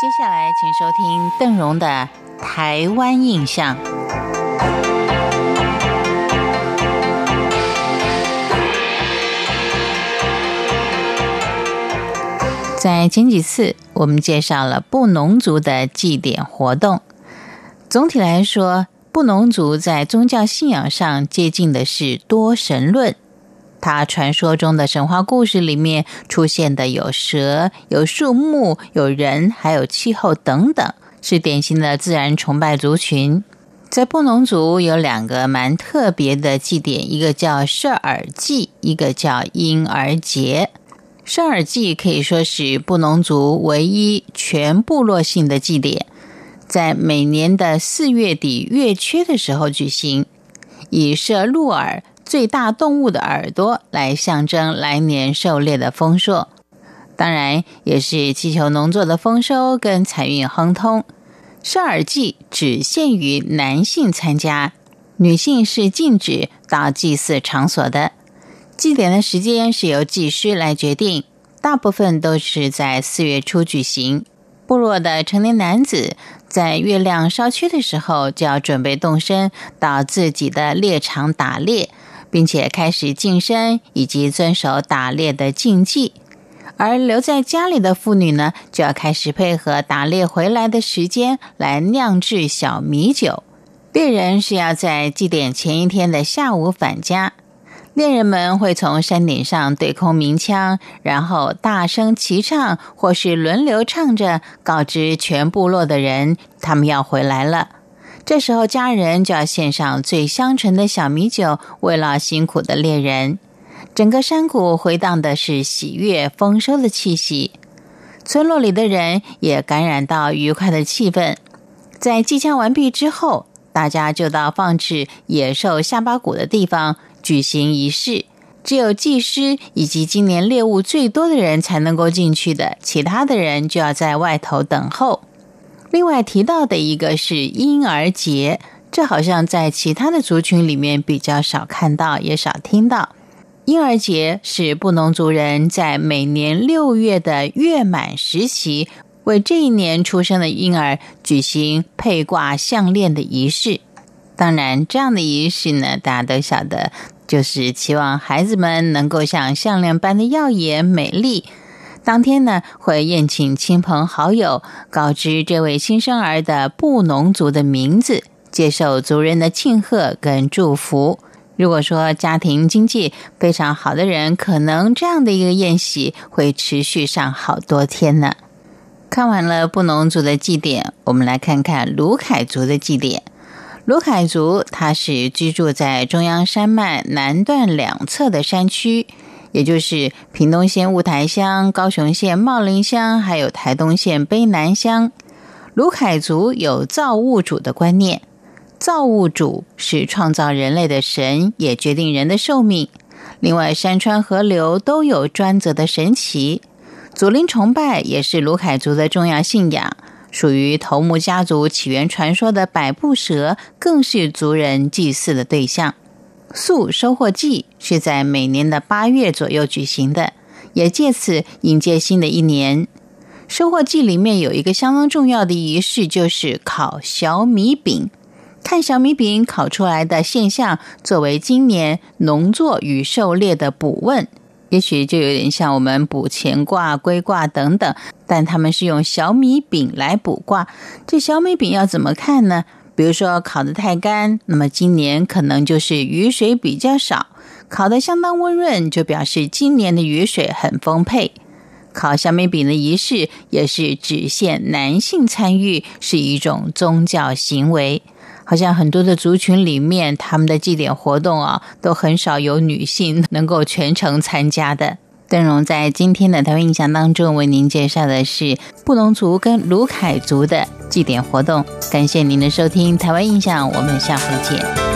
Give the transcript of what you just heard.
接下来，请收听邓荣的《台湾印象》。在前几次，我们介绍了布农族的祭典活动。总体来说，布农族在宗教信仰上接近的是多神论。他传说中的神话故事里面出现的有蛇、有树木、有人，还有气候等等，是典型的自然崇拜族群。在布农族有两个蛮特别的祭典，一个叫射耳祭，一个叫婴儿节。射耳祭可以说是布农族唯一全部落性的祭典，在每年的四月底月缺的时候举行，以射鹿耳。最大动物的耳朵来象征来年狩猎的丰硕，当然也是祈求农作的丰收跟财运亨通。射耳祭只限于男性参加，女性是禁止到祭祀场所的。祭典的时间是由祭师来决定，大部分都是在四月初举行。部落的成年男子在月亮稍缺的时候，就要准备动身到自己的猎场打猎。并且开始晋升以及遵守打猎的禁忌，而留在家里的妇女呢，就要开始配合打猎回来的时间来酿制小米酒。猎人是要在祭典前一天的下午返家，猎人们会从山顶上对空鸣枪，然后大声齐唱，或是轮流唱着，告知全部落的人他们要回来了。这时候，家人就要献上最香醇的小米酒，慰劳辛苦的猎人。整个山谷回荡的是喜悦丰收的气息，村落里的人也感染到愉快的气氛。在祭枪完毕之后，大家就到放置野兽下巴骨的地方举行仪式。只有祭师以及今年猎物最多的人才能够进去的，其他的人就要在外头等候。另外提到的一个是婴儿节，这好像在其他的族群里面比较少看到，也少听到。婴儿节是布农族人在每年六月的月满时期，为这一年出生的婴儿举行配挂项链的仪式。当然，这样的仪式呢，大家都晓得，就是期望孩子们能够像项链般的耀眼美丽。当天呢，会宴请亲朋好友，告知这位新生儿的布农族的名字，接受族人的庆贺跟祝福。如果说家庭经济非常好的人，可能这样的一个宴席会持续上好多天呢。看完了布农族的祭典，我们来看看卢凯族的祭典。卢凯族他是居住在中央山脉南段两侧的山区。也就是屏东县雾台乡、高雄县茂林乡，还有台东县卑南乡。卢凯族有造物主的观念，造物主是创造人类的神，也决定人的寿命。另外，山川河流都有专责的神奇。祖灵崇拜也是卢凯族的重要信仰，属于头目家族起源传说的百步蛇，更是族人祭祀的对象。粟收获季是在每年的八月左右举行的，也借此迎接新的一年。收获季里面有一个相当重要的仪式，就是烤小米饼，看小米饼烤出来的现象，作为今年农作与狩猎的卜问。也许就有点像我们卜乾卦、龟卦等等，但他们是用小米饼来卜卦。这小米饼要怎么看呢？比如说烤得太干，那么今年可能就是雨水比较少；烤得相当温润，就表示今年的雨水很丰沛。烤小米饼的仪式也是只限男性参与，是一种宗教行为。好像很多的族群里面，他们的祭典活动啊，都很少有女性能够全程参加的。邓荣在今天的台湾印象当中为您介绍的是布农族跟卢凯族的祭典活动。感谢您的收听，台湾印象，我们下回见。